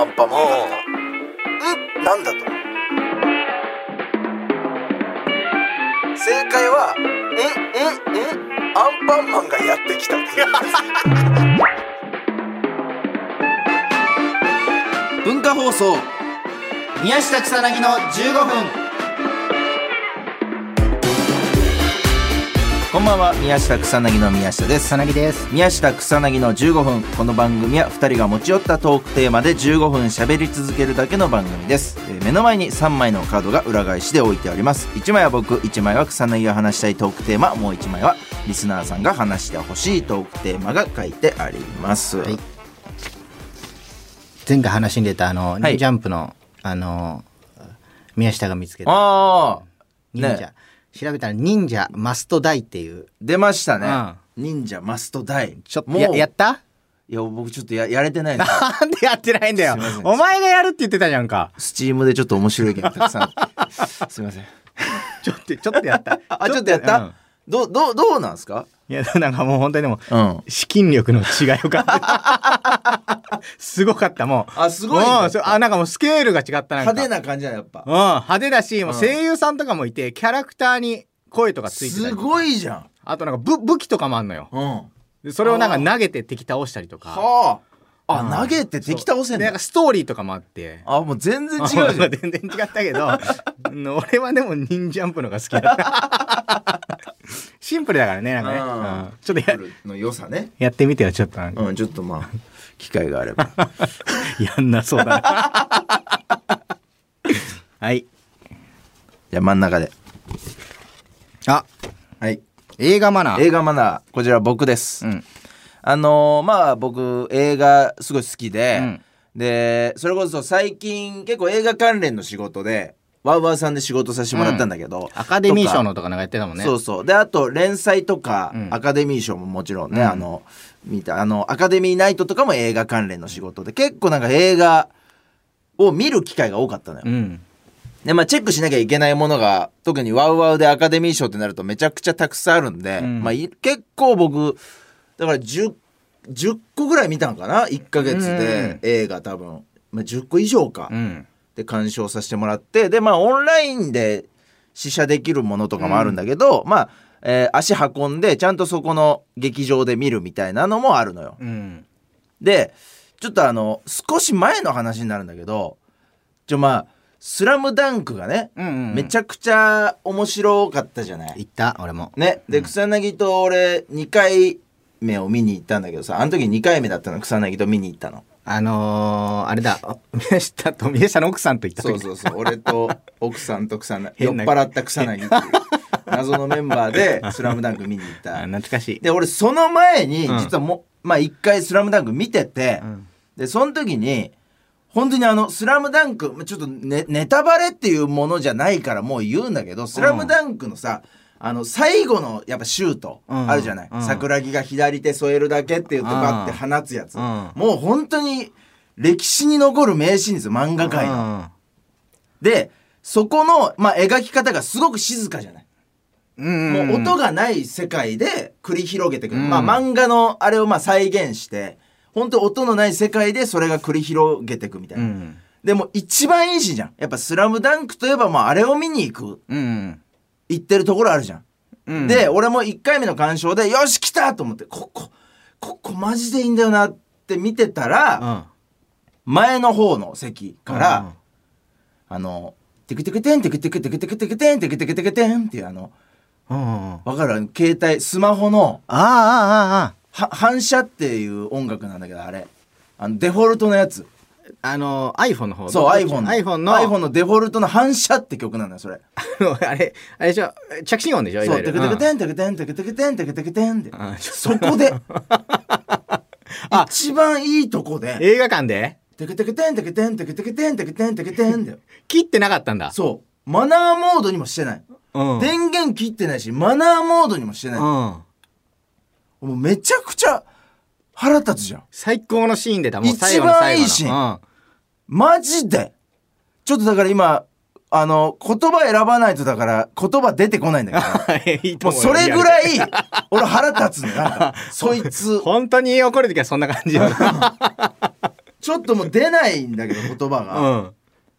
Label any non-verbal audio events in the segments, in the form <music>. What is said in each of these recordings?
アンパンマンだったんなんだと。正解はんんんアンパンマンがやってきた文化放送。宮下草薙の15分。こんばんは。宮下草薙の宮下です。草薙です。宮下草薙の15分。この番組は2人が持ち寄ったトークテーマで15分喋り続けるだけの番組です、えー目の前に3枚のカードが裏返しで置いてあります。1枚は僕1枚は草薙が話したいトークテーマ。もう1枚はリスナーさんが話してほしいトークテーマが書いてあります、はい。前回話に出たあの、はい。ジャンプのあの宮下が見つけたああ忍者、ね調べたら忍者マストダイっていう。出ましたね、忍者マストダイ。ちょっとややった？いや僕ちょっとややれてないです。<laughs> なんでやってないんだよ。お前がやるって言ってたじゃんか。スチームでちょっと面白いゲームたくさん。<laughs> すいません。ちょっとちょっとやった。<laughs> あちょっとやった、うん。どうどうどうなんですか？いやなんかもう本当にでもうん。資金力の違いを感じた <laughs> すごかったもう。あすごいね。もうそあなんかもうスケールが違った派手な感じだやっぱ。うん派手だしもううん。声優さんとかもいてキャラクターに声とかついてたすごいじゃん。あとなんか武武器とかもあんのよ。うん。それをなんか投げて敵倒したりとか。あ。あうん。投げて敵倒せんなんかストーリーとかもあって。あもう全然違うじゃん。<laughs> 全然違ったけど <laughs> うん俺はでも忍ジャンプのが好きだったシンプルだからねなんかね、うんうん。ちょっとやの良さね。やってみてよちょっとなんか。うんちょっとまあ機会があれば。<laughs> やんなそうだな。<laughs> はい。じゃあ真ん中で。あ。はい。映画マナー。映画マナー。こちら僕です、うん。あのーまあ僕映画すごい好きで、うん。でそれこそ最近結構映画関連の仕事でワウワウさんで仕事させてもらったんだけど、アカデミー賞とのとかなんかやってたもんね。そうそう。であと連載とか、うん。アカデミー賞ももちろんね、うん。あの見たあのアカデミーナイトとかも映画関連の仕事で結構なんか映画を見る機会が多かったのよ、うん。でまあチェックしなきゃいけないものが特にワウワウでアカデミー賞ってなるとめちゃくちゃたくさんあるんで、うん。まあい結構僕だから 10, 10個ぐらい見たんかな？1ヶ月で映画多分、まあ、10個以上か、うんで鑑賞させてもらってでまあオンラインで試写できるものとかもあるんだけど、まあ、えー足運んでちゃんとそこの劇場で見るみたいなのもあるのよ。うんでちょっとあの少し前の話になるんだけどちょまあ「スラムダンクがね、うんうんめちゃくちゃ面白かったじゃない？行った俺もね、で草薙と俺2回目を見に行ったんだけどさあの時2回目だったの草薙と見に行ったの。あのー、あれだ。宮下と宮下の奥さんと行った時。そうそうそう。俺と奥さんと草薙。<laughs> 酔っ払った草薙っていう。謎のメンバーで「スラムダンク見に行っ <laughs> あた懐かしい。で俺その前にうん。実はもう、まあ一回「スラムダンク見てて、うん。でその時に本当にあの「スラムダンクちょっとネネタバレっていうものじゃないからもう言うんだけど「スラムダンクのさあの最後のやっぱシュートうん。あるじゃない、うん。桜木が左手添えるだけっていうとバッて放つやつ、うん。もう本当に歴史に残る名シーンですよ漫画界の。でそこの、まあ、描き方がすごく静かじゃない、うん。もう音がない世界で繰り広げてくまあ漫画のあれをまあ再現して本当音のない世界でそれが繰り広げていくみたいな、うん。でも一番いいしじゃん。やっぱ「スラムダンクといえばまああれを見に行く。うん行ってるところあるじゃん、うんで俺も1回目の鑑賞でよし来たと思ってここここマジでいいんだよなって見てたら、前の方の席から、あの、テクテクテンテクテクテクテクテクテンテクテクテクテンっていうあの、うんうんうんあわかる携帯、スマホのあああは反射っていう音楽なんだけど、あれ。あの、デフォルトのやつ。ああの iPhone の方。そう、iPhone の。iPhone の。iPhone のデフォルトの反射って曲なんだよ、それ。あのあれあれでしょ？着信音でしょ？いそう、テクテクテンテクテンテクテクテンテクテクテンってうん。そこで、<laughs> あ。一番いいとこで、映画館で？テクテクテンテクテンテクテクテンテクテンテクテンだよ。<laughs> 切ってなかったんだ。そう。マナーモードにもしてない。うん。電源切ってないし、マナーモードにもしてない。うん。もうめちゃくちゃ腹立つじゃん。最高のシーンでだもう最後の最後の。一番いいシーンマジで？ちょっとだから今、あの、言葉選ばないとだから言葉出てこないんだけど。<laughs> もう思それぐらい、俺腹立つんか、<laughs> そいつ。本当に怒るときはそんな感じよ <laughs> ちょっともう出ないんだけど言葉が、うん。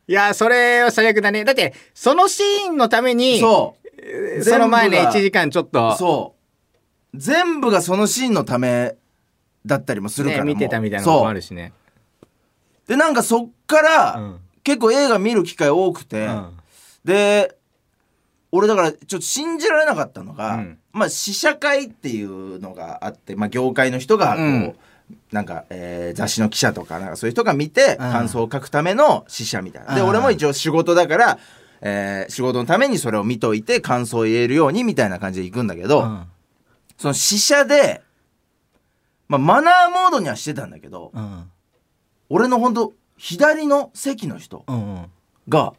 いや、それは最悪だね。だって、そのシーンのために、そうその前ね、全部が1時間ちょっと、そう全部がそのシーンのためだったりもするからね、見てたみたいなのもあるしね。でなんかそっから、うん。結構映画見る機会多くて、うん。で俺だからちょっと信じられなかったのが、うん。まあ試写会っていうのがあって、まあ、業界の人がこう、うん。なんか、えー雑誌の記者とかなんかそういう人が見てうん。感想を書くための試写みたいな。でうん。俺も一応仕事だから、えー仕事のためにそれを見といて感想を言えるようにみたいな感じで行くんだけど、うん。その試写で、まあ、マナーモードにはしてたんだけどうん俺のほんと左の席の人が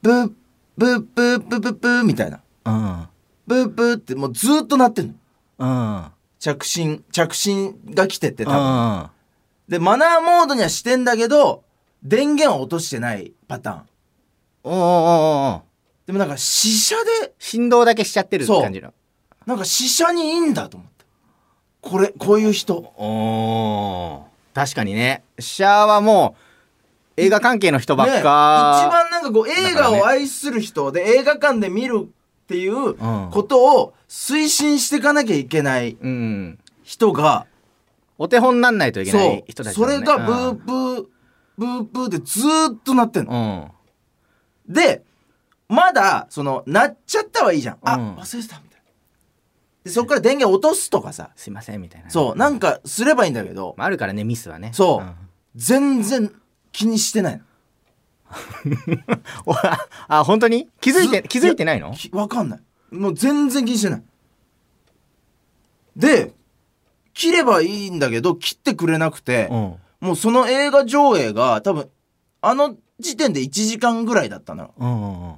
ブーブーブーブーブーブーみたいな。うんブーブーってもうずーっと鳴ってんの。うん着信着信が来てって多分。うんでマナーモードにはしてんだけど電源を落としてないパターン。おーおーおでもなんか試写で振動だけしちゃってるって感じの。なんか試写にいいんだと思って。これこういう人。おー確かにね。シャアはもう、映画関係の人ばっね一か。番なんかこう映画を愛する人で映画館で見るっていううんことを推進していかなきゃいけないうん。人が、お手本になんないといけなそいう人たちねれがブーブーブーブーでずーっとなってんの。うん。でまだその鳴っちゃったはいいじゃん。あうん忘れてたみたいな。でそっから電源落とすとかさすいませんみたいな。そうなんかすればいいんだけどまああるからね、ミスはね。そうん全然気にしてないの。<laughs> おあ、あ本当に？気づいて、ず気づいてないの？きわかんないもう全然気にしてないで切ればいいんだけど切ってくれなくて、うん。もうその映画上映が多分あの時点で1時間ぐらいだったのようんうんう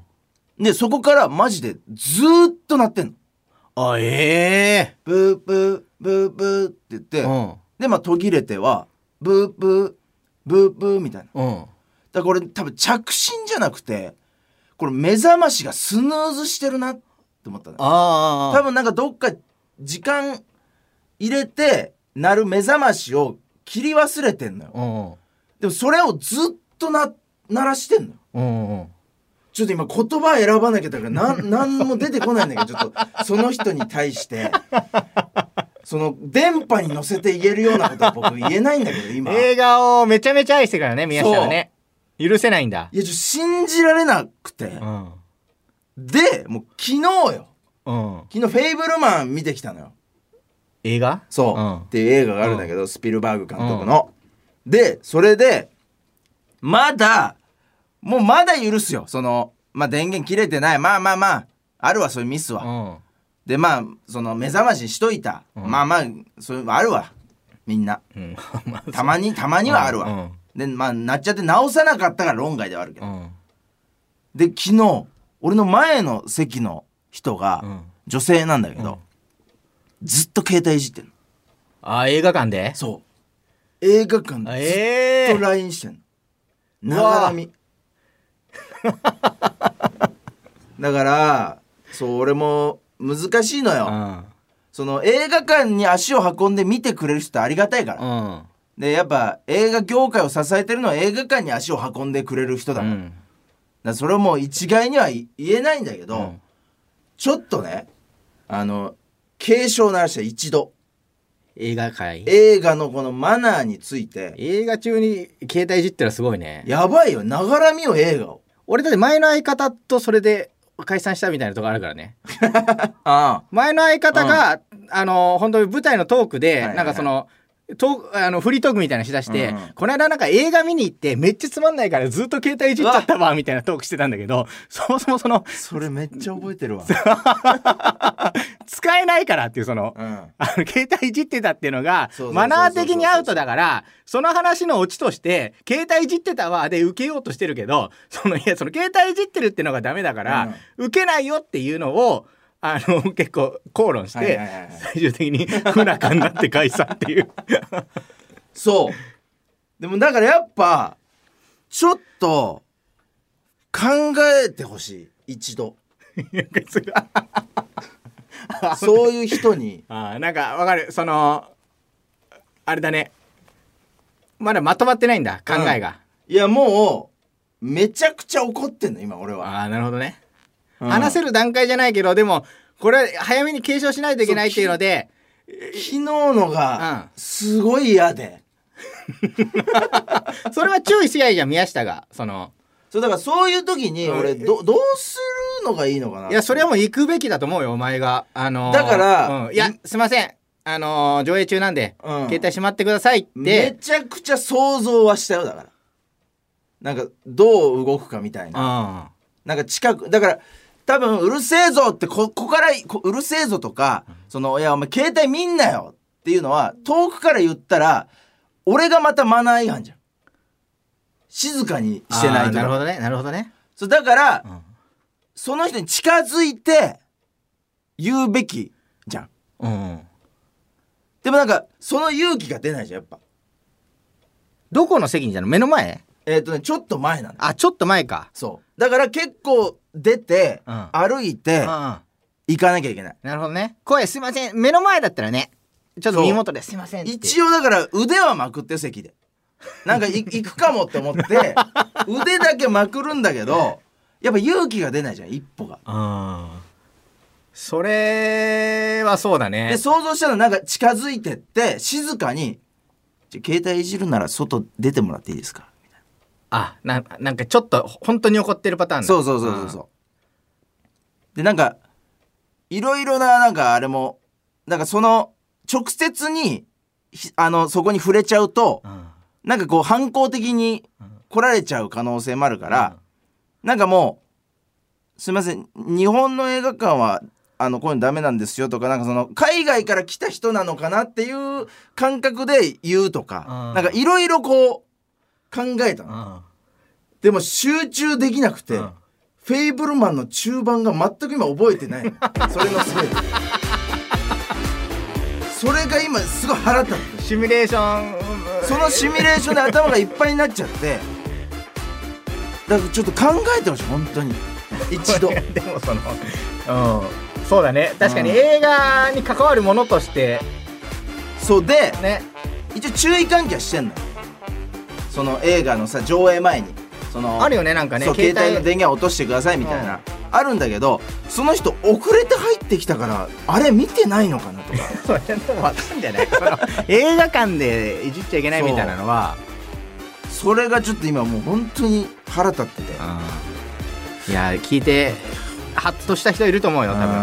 ん。でそこからマジでずーっと鳴ってんのあ、えブーブーブーブーって言って、えうん。でまあ途切れてはブーブーブーブーみたいなだかうん。らこれ多分着信じゃなくてこれ目覚ましがスヌーズしてるなって思ったのああ。多分なんかどっか時間入れて鳴る目覚ましを切り忘れてんのようん。でもそれをずっとな鳴らしてんのようんうん。ちょっと今言葉選ばなきゃだからなん <laughs> なんも出てこないんだけどちょっとその人に対してその電波に乗せて言えるようなことは僕言えないんだけど今い映画をめちゃめちゃ愛してからね、宮下はね。許せないんだ。やちょっと信じられなくてうん。でもう昨日ようん。昨日「フェイブルマン」見てきたのよ映画？そう、うんっていう映画があるんだけど、スピルバーグ監督の。で、それで、まだ、もうまだ許すよ。その、まあ電源切れてない。まあまあまあ、あるわ、そういうミスは。うん。で、まあ、その目覚ましにしといた。うんまあまあ、そういうのあるわ。みんな。うん。<laughs> まあたまに、たまにはあるわ。うんで、まあ、なっちゃって直さなかったから論外ではあるけど。うん。で、昨日、俺の前の席の人が、うん女性なんだけど、ずっと携帯いじってんの。あ、映画館で？そう。映画館あでずっええと LINE してんの。長波。<laughs> だから、そう、俺も難しいのよ。うん。その映画館に足を運んで見てくれる人ありがたいから。うん。で、やっぱ映画業界を支えてるのは映画館に足を運んでくれる人だから。うん。らそれをもう一概には言えないんだけど、うんちょっとね、あの、警鐘を鳴らした一度。映画界映画のこのマナーについて、映画中に携帯いじったらすごいね。やばいよ。ながらみよ、映画を。俺だって前の相方とそれで解散したみたいなとこあるからね。<laughs> あ前の相方が、あの、本当に舞台のトークで、はいはいはい。なんかその、トあのフリートークみたいなのしだして、うんうんこの間なんか映画見に行ってめっちゃつまんないからずっと携帯いじっちゃったわみたいなトークしてたんだけど <laughs> そもそもそのあ。それめっちゃ覚えてるわ。<laughs> 使えないからっていうその、うん。あの携帯いじってたっていうのがマナー的にアウトだからその話のオチとして携帯いじってたわで受けようとしてるけどそのいやその携帯いじってるっていうのがダメだから、受けないよっていうのをあの結構口論して、最終的に不仲になって解散っていう。そう。でもだからやっぱ、ちょっと、考えてほしい。一度。そういう人に。<laughs> あーなんかわかる。そのあれだね。まだまとまってないんだ考えが、いやもうめちゃくちゃ怒ってんの今俺は、ああなるほどね、うん。話せる段階じゃないけどでもこれ早めに継承しないといけないっていうので昨日のがすごい嫌で、<laughs> それは注意しやいいじゃん宮下が。そのそうだからそういう時にうん。俺どどうするのがいいのかないやそれはもう行くべきだと思うよお前が。あのーだからうん。いやすいません。あのー上映中なんで、うん。携帯しまってくださいっめてちゃくちゃ想像はしたよだから。なんかどう動くかみたいな。うなんか近くだから多分うるせえぞってここからこうるせえぞとかそのいやお前携帯見んなよっていうのは遠くから言ったら俺がまたマナー違反じゃん。静かにしてないとなるほどねなるほどね、そうだから、うん。その人に近づいて言うべきじゃん。うん、でもなんかその勇気が出ないじゃんやっぱ。どこの席にいたの？目の前？えっ、とねちょっと前なんだあちょっと前か。そうだから結構出て、うん。歩いてうん行かなきゃいけない。なるほどね。声すいません。目の前だったらねちょっと耳元です。いません一応だから腕はまくってよ席で。なんかい <laughs> 行くかもって思って腕だけまくるんだけどやっぱ勇気が出ないじゃん一歩が。うん。それはそうだね。で想像したらなんか近づいてって静かに「じゃ携帯いじるなら外出てもらっていいですか?あななんかちょっと本当に怒ってるパターン」だ。そうそうそうそうそう。でなんかいろいろななんかあれもなんかその直接にひあのそこに触れちゃうとうん。うんなんかこう反抗的に来られちゃう可能性もあるから、なんかもうすいません日本の映画館はあのこういうのダメなんですよとかなんかその海外から来た人なのかなっていう感覚で言うとか、うん。なんかいろいろこう考えたの、うん。でも集中できなくて、うん。フェイブルマンの中盤が全く今覚えてない。の <laughs> それのせいで。それが今すごい腹立ってシミュレーション。そのシミュレーションで頭がいっぱいになっちゃって。だからちょっと考えてほしい本当に。一度。<laughs> でもそのうん。そうだね。確かにうん。映画に関わるものとして。そうでね。一応注意喚起はしてんのよその映画のさ上映前にそのあるよねなんかね。そう携帯の電源を落としてくださいみたいな、あるんだけどその人遅れて入ってきたからあれ見てないのかなとか。<laughs> 分かんじゃない。<laughs> 映画館でいじっちゃいけないみたいなのは。それがちょっと今もう本当に腹立ってて。いや聞いてハッとした人いると思うよ多分、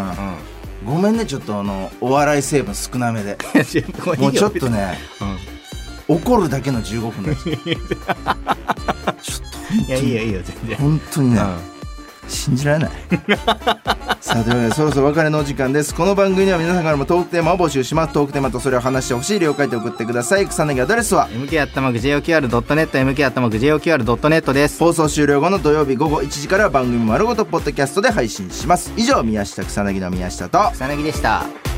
うん。ごめんねちょっとあのお笑い成分少なめで。<laughs> うん、もうちょっとね。うん怒るだけの15分だちょっいやいいよいいよ全と然。本当にね、うん。信じられない。<laughs> さあというわけでそろそろお別れのお時間です。この番組では皆さんからもトークテーマを募集します。トークテーマとそれを話してほしい了解で送ってください。草薙アドレスは？MK アットマーク JOQR.net MK アットマーク JOQR.net です。放送終了後の土曜日午後1時から番組丸ごとポッドキャストで配信します。以上宮下草薙の宮下と。草薙でした